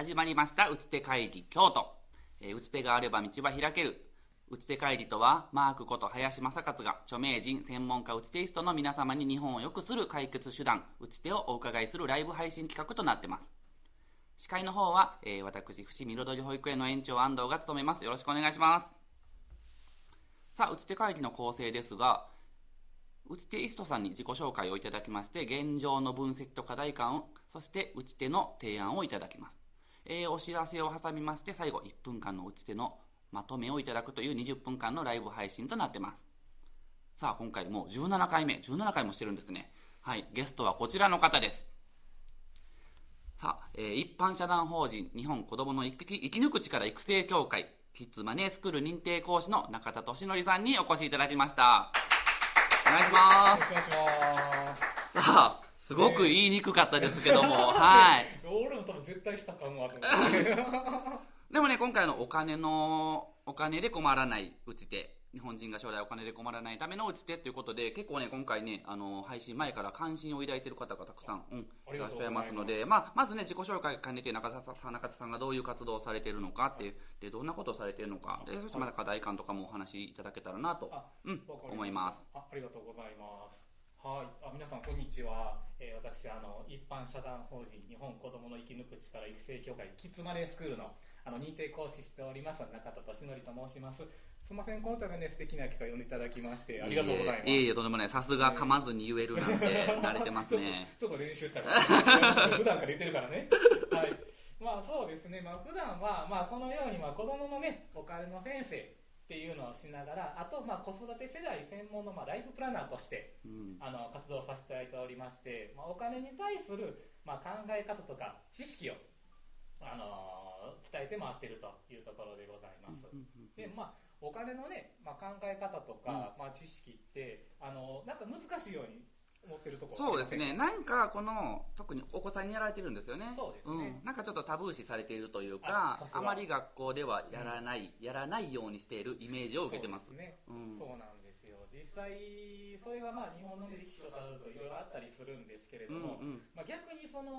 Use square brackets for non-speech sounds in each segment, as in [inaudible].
始まりました打ち手会議京都、えー打ち手があれば道は開ける。打ち手会議とはマークこと林正勝が著名人専門家打ち手イストの皆様に日本を良くする解決手段打ち手をお伺いするライブ配信企画となってます。司会の方は、えー私伏見彩り保育園の園長安藤が務めます。よろしくお願いします。さあ打ち手会議の構成ですが打ち手イストさんに自己紹介をいただきまして現状の分析と課題感をそして打ち手の提案をいただきます、えーお知らせを挟みまして最後1分間の打ち手のまとめをいただくという20分間のライブ配信となってます。さあ今回もう17回目。17回もしてるんですね。はいゲストはこちらの方です。さあ、えー一般社団法人日本子どもの生き抜く力育成協会キッズマネースクール認定講師の中田俊則さんにお越しいただきました。お願いします。よろしくお願いします。さあすごく言いにくかったですけども、[laughs] はい俺も多分絶対したかもわと思って。[laughs] でもね今回のお金のお金で困らない打ち手日本人が将来お金で困らないための打ち手ということで結構ね今回ねあの配信前から関心を抱いている方がたくさん、うん、いらっしゃいますので、まあ、まずね自己紹介兼ねて中田さん中田さんがどういう活動をされているのかっていうでどんなことをされているのかでそしてまた課題感とかもお話しいただけたらなとあ、うん思いますあ、ありがとうございます。はい、あ、皆さんこんにちは。えー私あの一般社団法人日本子どもの生き抜く力育成協会キッズマネースクールのあの認定講師しております中田俊則と申します。すみませんこの度はね素敵な機会を呼んでいただきましてありがとうございます。いえいえとんでもないさすが噛まずに言えるなんて慣れてますねちょっとちょっと練習したから、普段から言ってるからね。はい。まあそうですね。まあ普段はまあこのようにまあ子供のねお金の先生っていうのをしながら、あとまあ子育て世代専門のまあライフプランナーとしてうん。あの活動させていただいておりまして、まあお金に対するまあ考え方とか知識をあの伝えて回っているというところでございます。でまあお金のね、まあ、考え方とか、まあ、知識ってあのなんか難しいように思ってるとこ。ろそうですね。なんかこの特にお子さんにやられてるんですよね。そうですね。ん、なんかちょっとタブー視されているというかあまり学校ではやらない、やらないようにしているイメージを受けてます。そうね、うん。そうなんですよ。実際それがまあ日本の歴史をたどるといろいろあったりするんですけれどうんも、うん。まあ、逆にその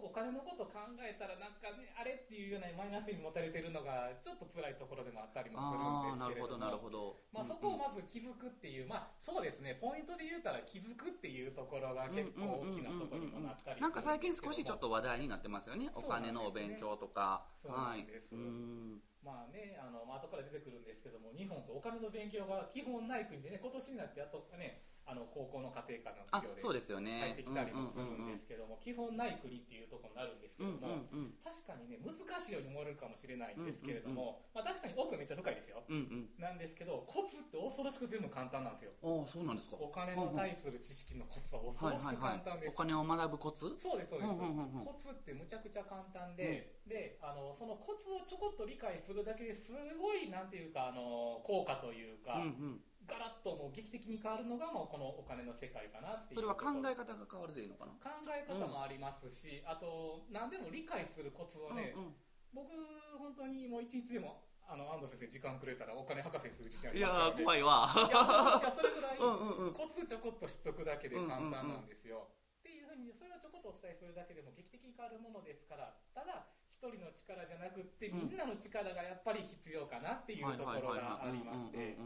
お金のこと考えたらなんかねあれっていうようなマイナスに持たれてるのがちょっと辛いところでもあったりもするんですけれども。なるほどなるほど。まあ、そこをまず気づくっていう、まあそうですねポイントで言うたら気づくっていうところが結構大きなところにもなったりなんか最近少しちょっと話題になってますよねお金のお勉強とか。そうなはいんです。うん。まあね、あの、まあ、後から出てくるんですけども、日本とお金の勉強が基本ない国でね、今年になってやっとね、あの高校の家庭科のあ授業でそうですよね。入ってきたりもするんですけども、基本ない国っていうところになるんですけうんども、確かにね、難しいように思われるかもしれないんですけれども、まあ確かに奥めっちゃ深いですよ。うんうん。なんですけど、コツって恐ろしく全部簡単なんですよ。ああそうなんですか。お金の対する知識のコツは恐ろしく簡単です。お金を学ぶコツ？そうですそうです、コツってむちゃくちゃ簡単で、であのそのコツをちょこっと理解するだけですごいなんていうかあの効果というか、うんうんガラッともう劇的に変わるのがもうこのお金の世界かなっていう。それは考え方が変わるでいいのかな？考え方もありますし、あと何でも理解するコツをね、うんうん。僕本当にもう一日でもあの安藤先生時間くれたらお金博士にする自信あいやりますー怖いわ。いやいやそれぐらいうんうんうん。コツちょこっと知っとくだけで簡単なんですよ。っていうふうにそれをちょこっとお伝えするだけでも劇的に変わるものですからただ一人の力じゃなくってうん。みんなの力がやっぱり必要かなっていうところがありまして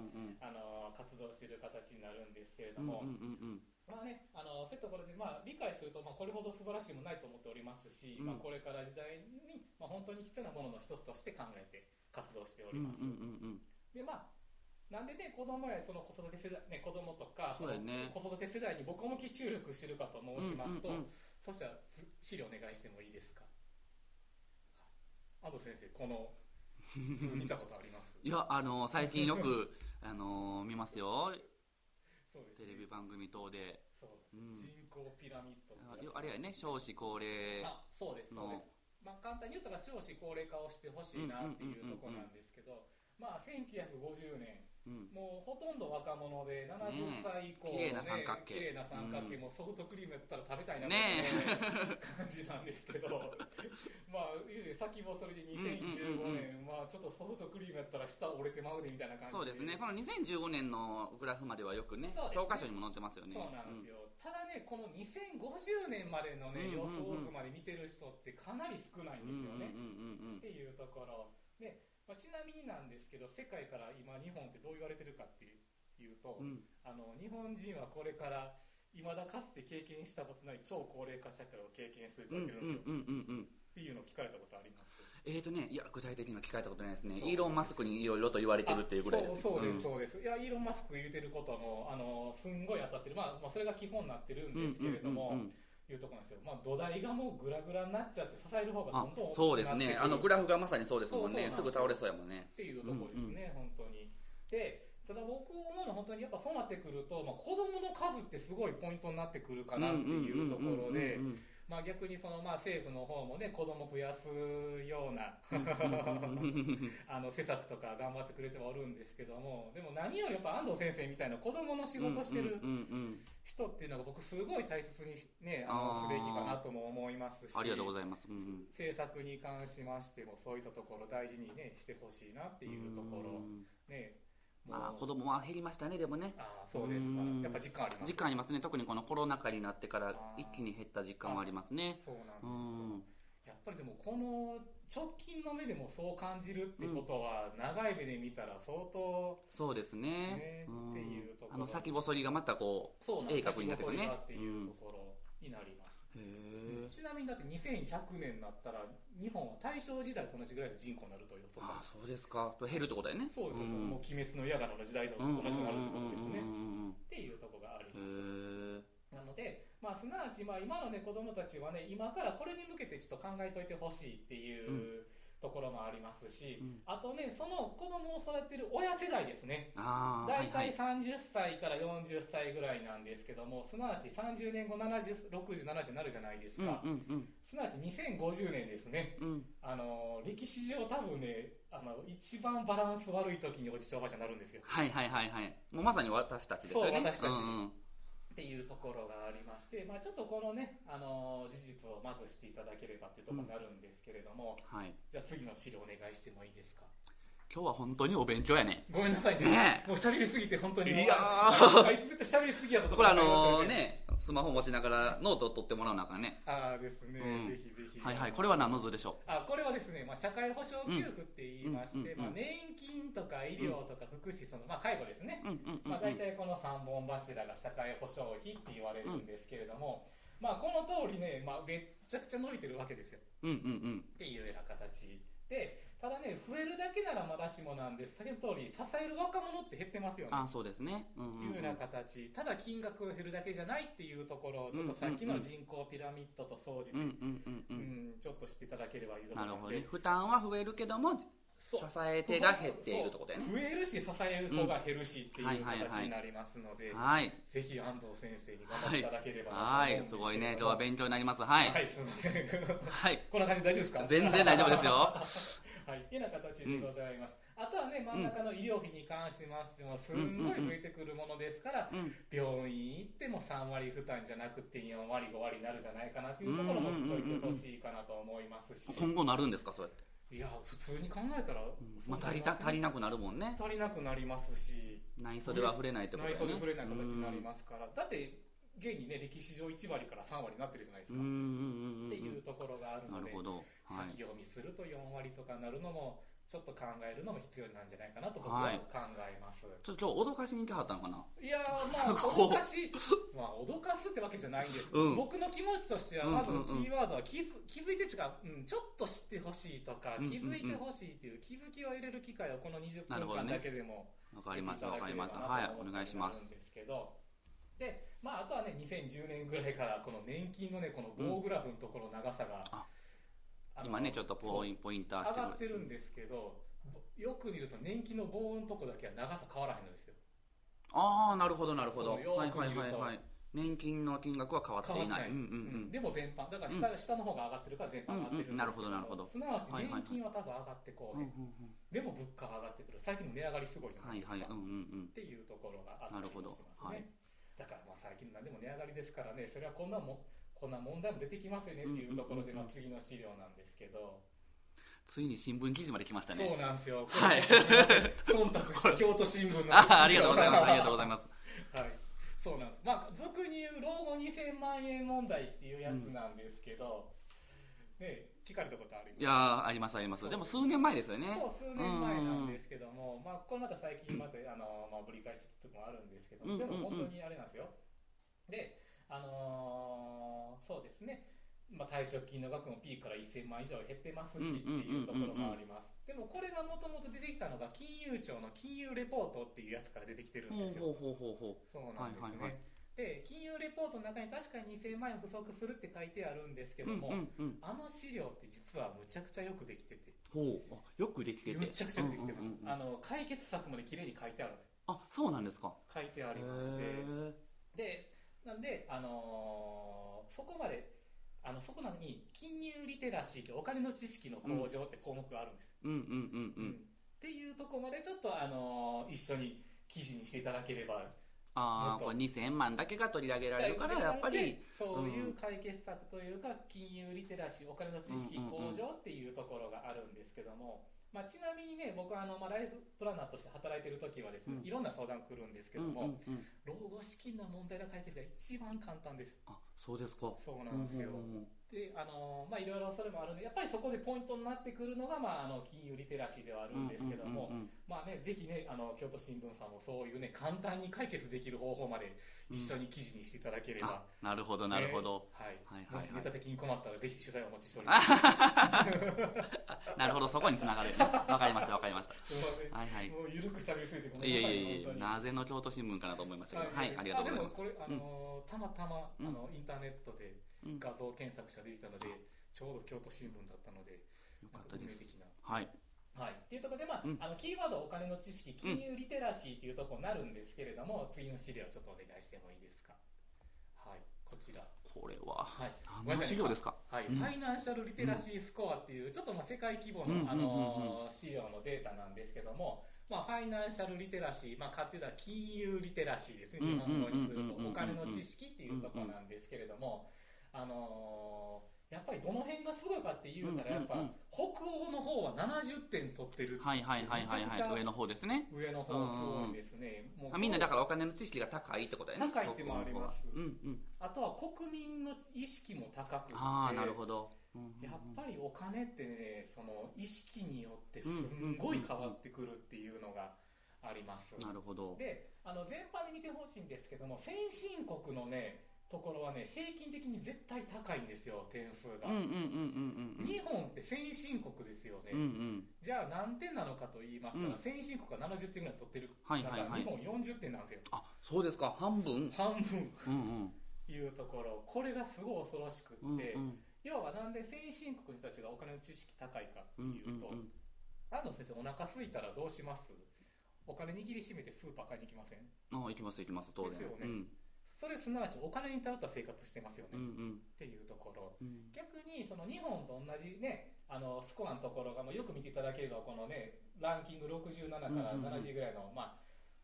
形になるんですけれども、まあね、あのそういうところで、まあ、理解すると、まあ、これほど素晴らしいもないと思っておりますし、うん。まあ、これから時代に、まあ、本当に必要なものの一つとして考えて活動しております。でまあなんでね子供やその子育て世代ね子供とかそ子育て世代に僕向き注力してるかと申しますと、そしたら資料お願いしてもいいですか？安藤先生この図 [laughs] 見たことあります？いやあの最近よくあの見ますよテレビ番組等で。そううん。人口ピラミッドああれやね少子高齢あそうですそうでのす、まあ、簡単に言ったら少子高齢化をしてほしいなっていうところなんですけど、まあ、1950年うんもうほとんど若者で70歳以降の、ね綺麗な三角形。綺麗な三角形、もうソフトクリームやったら食べたいなねっていう感じなんですけど [laughs] まあ先もそれで2015年、まあちょっとソフトクリームやったら舌折れてまうでみたいな感じそうですね。この2015年のグラフまではよくね教科書にも載ってますよね。そうなんですよ、っただね、この2050年までのね、予想図まで見てる人ってかなり少ないんですよね。っていうところ。で、まあ、ちなみになんですけど世界から今日本ってどう言われてるかっていうと、うん。あの日本人はこれから未だかつて経験したことない超高齢化社会を経験するとってるんですよ、うんうんうんうんっていうのを聞かれたことあります？えーとねいや具体的には聞かれたことないですね。イーロン・マスクにいろいろと言われてるっていうぐらいです。そうそうです、ん。そうです。いやイーロン・マスク言うてることもあのすんごい当たってる、まあ、まあそれが基本になってるんですけれども、うんうんうんうんいうところなんですよ、まあ、土台がもうグラグラになっちゃって支える方がどあんどんそうですね。あのグララフがまさにそうですもんね。すすぐ倒れそうやもんね。っていうところですね、本当に。でただ僕思うのは本当にやっぱそうなってくると、まあ、子供の数ってすごいポイントになってくるかなっていうところでうんうんうんうんまあ逆にそのまあ政府の方もね子供増やすような [laughs] あの施策とか頑張ってくれてはおるんですけどもでも何よりやっぱ安藤先生みたいな子供の仕事してる人っていうのが僕すごい大切にしねあのすべきかなとも思いますしありがとうございます、うんうん。政策に関しましてもそういったところ大事にねしてほしいなっていうところうん。ねまあ子供は減りましたねでもね。ああそうですか。うん。やっぱ実感あります実感ありますね。特にこのコロナ禍になってから一気に減った実感はありますね。そうなんですよ。うん。やっぱりでもこの直近の目でもそう感じるってことは長い目で見たら相当そうですね。っていうところ。あの先細りがまたこそう鋭角になってくるね。っていうところになります、ちなみにだって2100年になったら日本は大正時代と同じぐらいの人口になると予想されああそうですか。減るってことだよね。そうです、ん。もう鬼滅の刃の時代とうん同じくなるってことですね、っていうところがあります、なので、まあ、すなわち、まあ、今の、ね、子供たちはね、今からこれに向けてちょっと考えといてほしいっていう、ところもありますし、うんあとね、その子供を育てる親世代ですね。大体30歳から40歳ぐらいなんですけども、すなわち30年後70、60、70になるじゃないですうんか。うんすなわち2050年ですね。うんうんあの、歴史上多分ね、あの、一番バランス悪い時におじいちゃんおばあちゃんになるんですよ。はいはいはいはいもうまさに私たちですよねそう私たちうんうんっていうところがありまして、まあ、ちょっとこのね、あの事実をまずしていただければというところになるんですけれども、はい。じゃあ次の資料お願いしてもいいですか？今日は本当にお勉強やねごめんなさいね。ねもう喋りすぎて本当に。いやー。ああいつ絶対喋りすぎやとこれあのねスマホ持ちながらノートを取ってもらうのかね。ああですね、うん。ぜひぜひ。はいはい。これは何の図でしょあこれはですね、まあ、社会保障給付って言いまして、うん。うん。うんうん。まあ、年金とか医療とか福祉その、まあ、介護ですね、ううんうんうんうん。まあ、大体この3本柱が社会保障費って言われるんですけれども、まあ、この通りね、まあ、めっちゃくちゃ伸びてるわけですよ。うんうんうん。っていうような形でただね増えるだけならまだしもなんです。先ほど通り支える若者って減ってますよね。あそうですね。うんうんいうような形。ただ金額が減るだけじゃないっていうところをちょっとさっきの人口ピラミッドと総じて、うんうんうんううんんちょっと知っていただければいいとな思うのでるほどね。負担は増えるけども支え手が減っているところだよね。増えるし支える方が減るしっていうはいはいはい形になりますので、はい。ぜひ安藤先生に頑張っていただければはいですけれども。すごいね。今日は勉強になります。はい。はいすみません。はい。こんな感じで大丈夫ですか？全然大丈夫ですよはい、ってい。うような形でござい。ます、あとはね真ん中の医療費に関しましてもすんごい。増えてくるものですから、うん病院行っても3割負担じゃなくて4割5割になるじゃない。かなってい。うところも知っとい。てほしい。かなと思い。ますし、今後なるんですかそれってい。や普通に考えたら、まあ足りた足りなくなるもんね足りなくなりますし内袖は触れない。ってことだよね装で触れない。形になりますから、だって現にね歴史上1割から3割になってるじゃないですか、っていうところがあるのではい。先読みすると4割とかなるのもちょっと考えるのも必要なんじゃないかなと僕ははい。考えます、ちょっと今日脅かしに来はったのかな？いやー [laughs] まあ脅かしまあ脅かすってわけじゃないんです、うん。僕の気持ちとしてはうんまずキーワードは気づ気づいて違う、うん、ちょっと知ってほしいとかうんうんうん。気づいてほしいっていう気づきを入れる機会をこの20分間だけでもわかりましたわかりました。はいお願いします。でまああとはね2010年ぐらいからこの年金のねこの棒グラフのところの長さが、ああの今ねちょっとポインポインターして上がってるんですけどよく見ると年金の棒のとこだけは長さ変わらへんのですよ。ああなるほどなるほど。はいはいはいはい。年金の金額は変わっていない。でも全般だから下,、下の方が上がってるから全般上がってるうんうんなるほどなるほど。すなわちはいはいはい。年金は多分上がってこうへん、うんうん。でも物価は上がってくる。最近の値上がりすごいじゃはないですか、いはい。うんうんっていうところがあったなるほどりもしますね、はいだからまあ最近何でも値上がりですからねそれはこんなもこんな問題も出てきますよねっていうところで、うんうんうん。うんまあ、次の資料なんですけど、ついに新聞記事まで来ましたそうねなんですよ、はい。忖度した京都新聞のあありがとうございます。ありがとうございます。はい、そうなんです。まあ、俗に言う老後2000万円問題っていうやつなんですけど、ね、聞かれたことあるいやーありますありますでも数年前ですよねそう、数年前なんですけども、まあ、これまた最近また、あの、まあ、ぶり返しとかもあるんですけど、でも本当にあれなんですよ。で、あのーそうですね。まあ、退職金の額もピークから1000万以上減ってますしっていうところもあります。でもこれがもともと出てきたのが金融庁の金融レポートっていうやつから出てきてるんですよ。ほうほうほうほうほそうなんですね。はいはいはいで、金融レポートの中に確かに2000万円不足するって書いてあるんですけども、うんうんうんあの資料って実はむちゃくちゃよくできてて、ほうあよくできててむちゃくちゃよくできてます。うんうんうんうんあの解決策まで綺麗に書いてあるんですよ。あそうなんですか書いてありまして。へで、なんで、あのーそこまで、あのそこなのに金融リテラシーってお金の知識の向上って項目があるんです。ーうんうんうんうんっていうところまでちょっと、あのー一緒に記事にしていただければああこれ2000万だけが取り上げられるからやっぱり。そういう解決策というか、金融リテラシーお金の知識向上っていうところがあるんですけども、まあ、ちなみにね僕はあの、まあ、ライフプランナーとして働いてる時はですね、うん。いろんな相談来るんですけうんども、老後資金の問題の解決が一番簡単です。あそうですか。そうなんですよ、うんうんうんであのまあいろいろそれもあるんでやっぱりそこでポイントになってくるのが、まあ、あの金融リテラシーではあるんですけども、うんうんうんまあね、ぜひね、あの、京都新聞さんもそういうね、簡単に解決できる方法まで一緒に記事にしていただければ。あなるほどなるほど、ねはい。はいはいはい。もしネタ的に困ったら、ぜひ取材をお待ちしております。[laughs] なるほどそこにつながる。わかりましたわかりました。はいはい。もう緩く喋りすぎてごめいんなさい。やいやいやなぜの京都新聞かなと思いましたけど。はい、ありがとうございます。あでもこれ、あのーたまたま、うん。あの、インターネットでうん画像検索したら出てきたので、ちょうど京都新聞だったので、よかったです。はい。はい、っていうところで、まあうん。あのキーワードお金の知識金融リテラシーというところになるんですけれども、次の資料ちょっとお願いしてもいいですか？はい。こちら。これははい。何の資料ですか？はい、うん。ファイナンシャルリテラシースコアっていう、ちょっとまあ世界規模の、うんうんうんうん。あのー資料のデータなんですけども、まあ、ファイナンシャルリテラシー、まあ、勝手な金融リテラシーですね、うん日本語にするうんうんうんうんうんと、お金の知識っていうところなんですけれども、あのーやっぱりどの辺がすごいかって言うたら、やっぱ、うんうん。うん北欧の方は70点取ってるはいはいはいはいめちゃくちゃはい上の方ですね。上の方すごいですね。もうあみんなだからお金の知識が高いってことだよね。高いっていうのもあります。うんうん。あとは国民の意識も高くて、ああなるほど。うんうんうん。やっぱりお金ってね、その意識によってすんごい変わってくるっていうのがあります。なるほど。で、あの全般に見てほしいんですけども、先進国のね、ところはね、平均的に絶対高いんですよ、点数が。日本って先進国ですよね。うんうん。じゃあ何点なのかと言いましたら、うん。先進国が70点ぐらい取ってる。はいはいはい。だから日本40点なんですよ。あそうですか。半分？半分。うんうん。いうところ、これがすごい恐ろしくって、うんうん。要はなんで先進国の人たちがお金の知識高いかってうんいうと、うん。安藤先生お腹空いたらどうします？お金握りしめてスーパー買いに行きません？あ行きます行きます。当然。ですよね。うんそれすなわちお金に頼った生活してますよね、うんうっんていうところ。うん。逆にその日本と同じねあのスコアのところがもうよく見ていただければこのねランキング67からうんうんうん。70ぐらいの、まあ、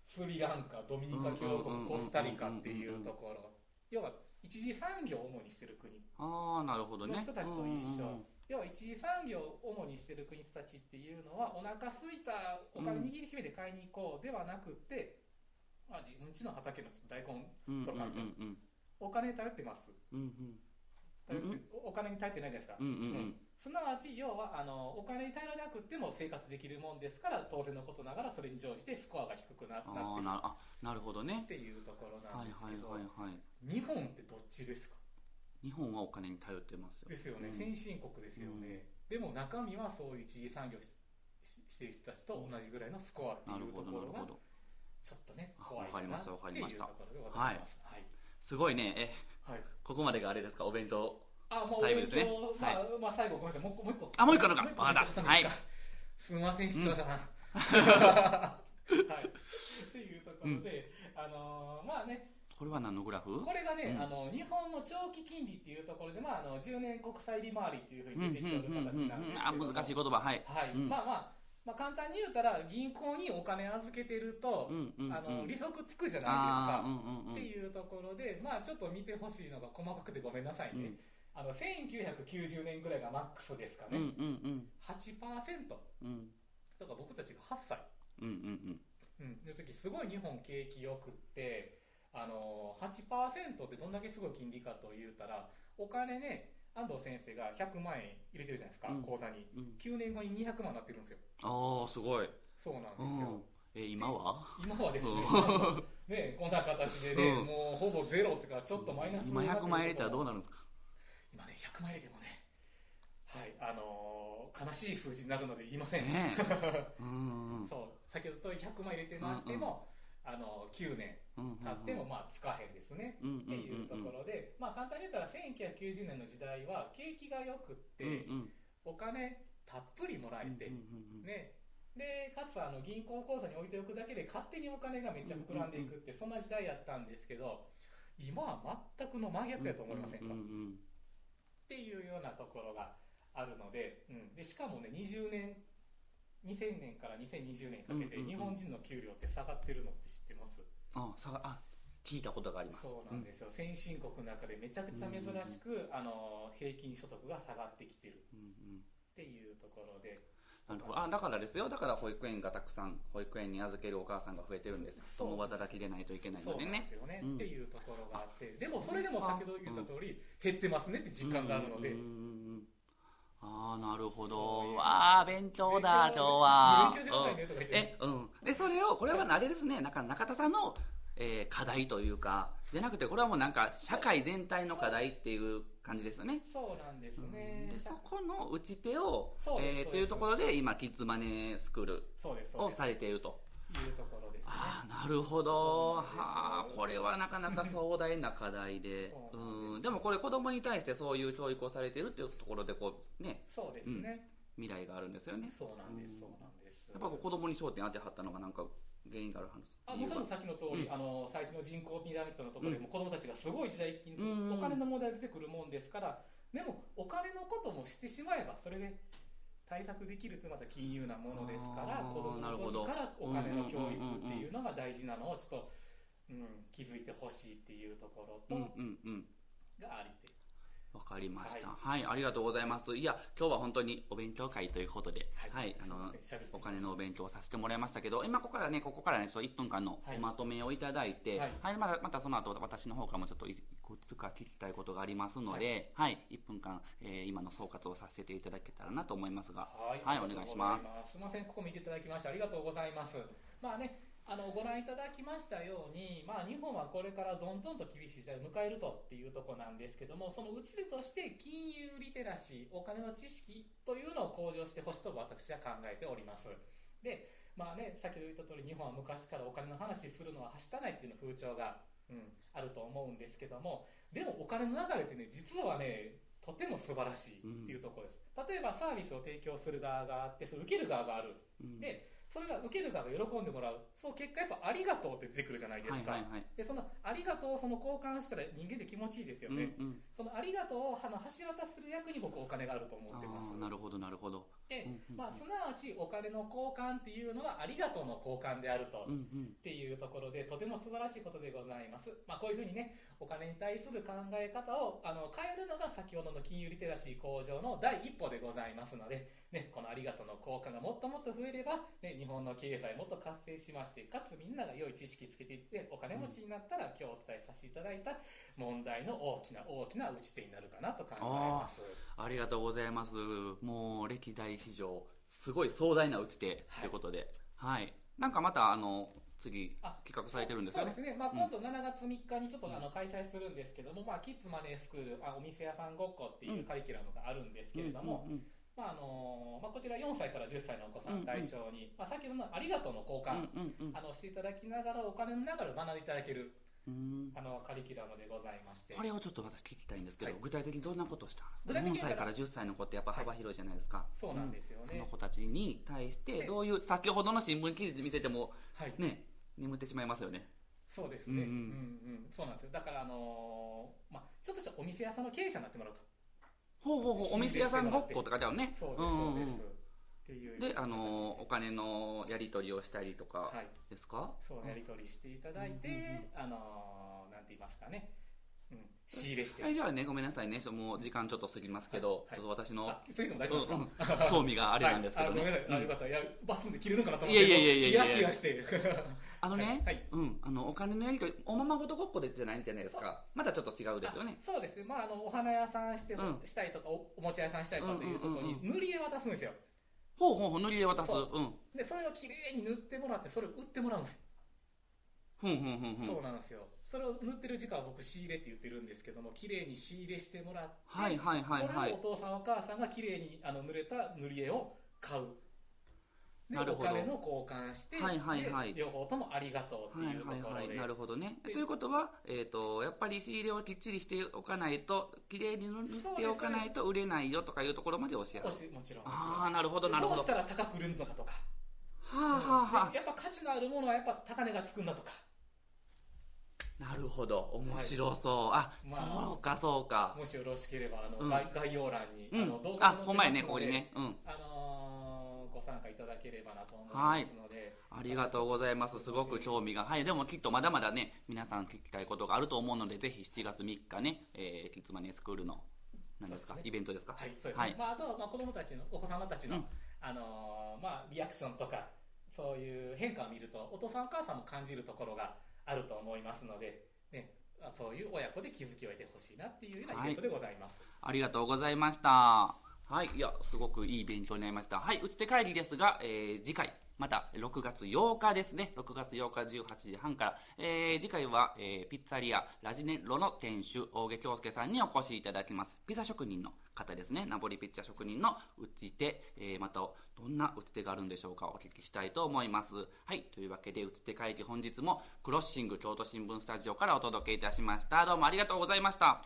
スリランカドミニカ共和国コスタリカっていうところ。要は一次産業を主にしてる国。ああなるほどね。の人たちと一緒、要は一次産業を主にしてる国たちっていうのはお腹空いたお金握りしめて買いに行こうではなくて、まあ、自分家の畑の大根うんうんとかうんお金に頼ってます。うんうん。お金に頼ってないじゃないですか、うんうんうん。すなわち要はあのお金に頼らなくても生活できるもんですから当然のことながらそれに乗じてスコアが低くななああなあなるほどね。っていうところなはいはいんですけど、はいはい日本ってどっちですか？日本はお金に頼ってますよ。ですよね、うん。先進国ですよね、でも中身はそういう一次産業してる人たちと同じぐらいのスコアってないうところがどなるほどちょっとねあ怖いわかりましたなわかりましたっていうところでございます。はい、すごいね。えはい。ここまでがあれですか？お弁当あもうタイムですね。お弁当まあ、まあ最後ごめんなさい。もうもう一個。あもう一個のか。もう一個わかったもう一個はい。すみません視聴者さん、[laughs] はい。っていうところで、あのーまあね。これは何のグラフ？これがね、うん。あの日本の長期金利っていうところで、まあ、あの10年国債利回りっていうふうに出てきてる形なんですけど難しい言葉。はい。はい、うん。まあまあ、まあ、簡単に言うたら銀行にお金預けてると、うんうんうん。あの利息つくじゃないですか、うんうんうん。っていうところで、まあ、ちょっと見てほしいのが細かくてごめんなさいね、うん。あの1990年ぐらいがマックスですかうんね、うんうん。8%うん。とか僕たちが8歳、うんうんうん、の時すごい日本景気よくってあの8%ってどんだけすごい金利かと言うたらお金ね安藤先生が100万円入れてるじゃないですか、うん。口座に。うん。9年後に200万になってるんですよ。ああすごい、そうなんですうよ、ん、え今は？今はですね。う [laughs] ねこんな形でね、うん。もうほぼゼロっていうかちょっとマイナス今100万入れたらどうなるるんですか？今ね100万入れてもねはいあのー悲しい数字になるので言いません、ね [laughs] うんうんそう先ほどと100万入れてましても、あの9年経ってもまあつかへんですね、っていうところで、まあ簡単に言ったら1990年の時代は景気が良くって、お金たっぷりもらえて、ね。でかつあの銀行口座に置いておくだけで勝手にお金がめっちゃ膨らんでいくって、そんな時代やったんですけど今は全くの真逆やと思いませんか、っていうようなところがあるので,、うん、でしかもね20年2000年から2020年にかけてうんうんうん。日本人の給料って下がってるのって知ってます、あさあ聞いたことがあります。そうなんですよ、先進国の中でめちゃくちゃ珍しく、あの平均所得が下がってきてる。うんうん。っていうところで。なるほど。あだからですよ。だから保育園がたくさん保育園に預けるお母さんが増えてるんです。そう共働きでないといけないそうのでね。なんですよね、うん。っていうところがあって。でもそれでも先ほど言った通り、減ってますねって実感があるので、うんうんうんうんああなるほど。いう。わあ勉強だ今日は。えうん。でそれをこれはあれですねなんか中田さんの、えー課題というかじゃなくてこれはもうなんか社会全体の課題っていう感じですよね。そうなんですね、でそこの打ち手をえーというところで今キッズマネースクールをされているというところですね。ああなるほど。はあこれはなかなか壮大な課題で。ですうん。でもこれ子供に対してそういう教育をされているっていうところでこうねそうですね、未来があるんですよね。そうなんですうん。そうなんです。やっぱこう子供に焦点当てはったのがなんか原因があるはずあもうその先の通り、うん。あの最初の人口ピラミッドのところでうん。も子供たちがすごい時代的にうん。お金の問題が出てくるもんですからでもお金のことも知ってしまえばそれで対策できるというまた金融なものですから子供の時からお金の教育っていうのが大事なのをちょっと、うん、気づいてほしいっていうところと、がありてわかりました。ははい、ありがとうございます。いや今日は本当にお勉強会ということでは、はいいあのお金のお勉強をさせてもらいましたけど今ここからねここからねそう1分間のはい。まとめをいただいて、ははいいまたまたその後私の方からもちょっといくつか聞きたいことがありますので、はい。1分間、えー今の総括をさせていただけたらなと思いますがはい、お願いします。す。みません、ここ見ていただきましてありがとうございます。まあね、あのご覧いただきましたように、まあ日本はこれからどんどんと厳しい時代を迎えるとっていうところなんですけども、その打ち手として金融リテラシー、お金の知識というのを向上してほしいと私は考えております。で、まあね、先ほど言った通り日本は昔からお金の話するのははしたないっていうの風潮が、うん、あると思うんですけども、でもお金の流れってね、実はね、とても素晴らしいっていうところです。例えばサービスを提供する側があって、それ受ける側がある。うんで、それが受ける側が喜んでもらう。そう結果やっぱありがとうって出てくるじゃないですか。はいはいはいで、そのありがとうをその交換したら人間って気持ちいいですようんうね。んそのありがとうをあの橋渡する役に僕お金があると思ってますなるほどなるほどでまあ、すなわちお金の交換っていうのはありがとうの交換であると。うんうんっていうところでとても素晴らしいことでございます、まあ、こういうふうにねお金に対する考え方をあの変えるのが先ほどの金融リテラシー向上の第一歩でございますので、ね、このありがとうの交換がもっともっと増えれば、ね、日本の経済もっと活性しましてかつみんなが良い知識つけていってお金持ちになったら、今日お伝えさせていただいた問題の大きな大きな打ち手になるかなと考えます。ありがとうございます。もう歴代史上すごい壮大な打ち手とい。うことで。はい、なんかまたあの次あ企画されてるんですよね？そうですね、まあ、うん。今度7月3日にちょっとうん。あの開催するんですけども、まあ、キッズマネースクールあお店屋さんごっこっていうカリキュラムがあるんですけれども、うんうんまああのまあ、こちら4歳から10歳のお子さうんうん。ん対象に、まあ、先ほどのありがとうの交換、うんうんうん。あのしていただきながらお金の流れを学んでいただけるうん。あのカリキュラムでございまして。これをちょっと私聞きたいんですけど、はい。具体的にどんなことをした？具体的に4歳から10歳の子ってやっぱ幅広いじゃないですか、そうなんですよね。その、子たちに対してでどういう先ほどの新聞記事で見せてもはい。ね眠ってしまいますよね。そうですね、うんうん。うんうん。そうなんですよ。だから、あのまあ、ちょっとしたお店屋さんの経営者になってもらうとほうほうほうお店屋さんごっことかだよね。そうです、んそうです、っていうで。あのお金のやり取りをしたりとかはい。ですか、そうやり取りしていただいて、うんうんうん。あのーなんて言いますかねうん、仕入れして、はい、じゃあね、ごめんなさいね、もう時間ちょっと過ぎますけど、はい。ちょっと私の [laughs] 興味があれなんですけどね。はい、あごめんなさい、あうん。よかった。いやバスで切れるかなと思って。いやいやいやいやいや。ヒヤヒヤしてあのね、はい。はいうん、あのお金のやり取り、おままごとごっこでじゃないんじゃないですか。まだちょっと違うですよね。あ。そうですね、まあ、あのお花屋さんしても、うん。したいとかおおもちゃ屋さんしたいとかというところに塗り絵渡すんですよ。ほうほうほう、塗り絵渡す。そう。うん。でそれをきれいに塗ってもらってそれを売ってもらうんですよ、ふんふんふんふん。そうなんですよそれを塗ってる時間は僕仕入れって言ってるんですけどもきれいに仕入れしてもらって、はいはいはいはい。それをお父さんお母さんがきれいにあの塗れた塗り絵を買う。でなるほど。お金の交換して、はいはいはい。で両方ともありがとうってはいいうところで、はいはい、なるほどね。とでいうことは、えっ、と、やっぱり仕入れをきっちりしておかないと、綺麗に塗っておかないと売れないよとかいうところまで教える。も。ちろんもちろん。ああ、なるほどなるほど。はどうしたら高く売れるのかとか。あはあはでやっぱ価値のあるものはやっぱ高値がつくんだとか。あ。なるほど、面白そう。あ、まあそうかそうか。もしよろしければあの、うん概概要欄に、うんあの動。画あ、ほんまやね、ここにね。うん。あのーご参加いただければなと思いますので、ありがとうございます。すごく興味が。はい。でもきっとまだまだね、皆さん聞きたいことがあると思うので、ぜひ7月3日ね、えー、キッズマネースクールの、何ですかねイベントですか？はい、そうですね。はいまあ、あとは、まあ、子供たちの、お子様たちの、うんあのーまあ、リアクションとか、そういう変化を見ると、お父さんお母さんも感じるところがあると思いますので、ね、あそういう親子で気づきを得てほしいなっていうようなイベントでございます。ありがとうございました。はい。いや、すごくいい勉強になりました。はい。打ち手帰りですが、えー次回、また6月8日ですね。6月8日18時半から、えー次回は、えーピッツァリアラジネロの店主、大毛京介さんにお越しいただきます。ピザ職人の方ですね。ナポリピッツァ職人の打ち手、えーまた、どんな打ち手があるんでしょうかお聞きしたいと思います。はい。というわけで、打ち手会議本日もクロッシング京都新聞スタジオからお届けいたしました。どうもありがとうございました。